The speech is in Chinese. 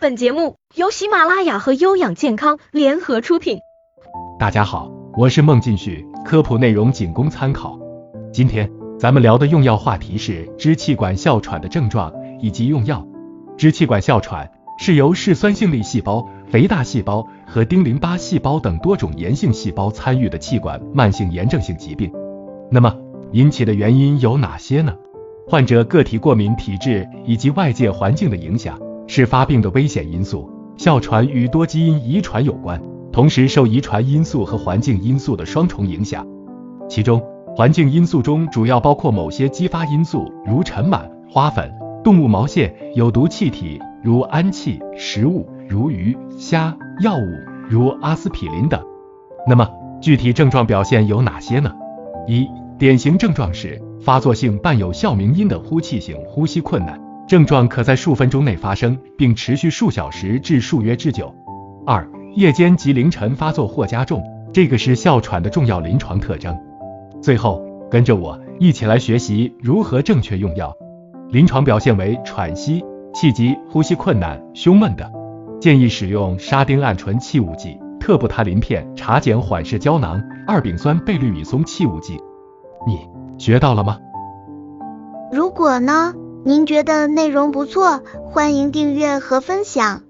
本节目由喜马拉雅和优养健康联合出品。大家好，我是孟进旭，科普内容仅供参考。今天咱们聊的用药话题是支气管哮喘的症状以及用药。支气管哮喘是由嗜酸性粒细胞、肥大细胞和丁淋巴细胞等多种炎性细胞参与的气管慢性炎症性疾病。那么引起的原因有哪些呢？患者个体过敏体质以及外界环境的影响。是发病的危险因素。哮喘与多基因遗传有关，同时受遗传因素和环境因素的双重影响。其中，环境因素中主要包括某些激发因素，如尘螨、花粉、动物毛屑、有毒气体如氨气、食物如鱼虾、药物如阿司匹林等。那么，具体症状表现有哪些呢？一、典型症状是发作性伴有哮鸣音的呼气性呼吸困难。症状可在数分钟内发生，并持续数小时至数月之久。二、夜间及凌晨发作或加重，这个是哮喘的重要临床特征。最后，跟着我一起来学习如何正确用药。临床表现为喘息、气急、呼吸困难、胸闷的，建议使用沙丁胺醇气雾剂、特布他林片、茶碱缓释胶囊、二丙酸贝氯米松气雾剂。你学到了吗？如果呢？您觉得内容不错，欢迎订阅和分享。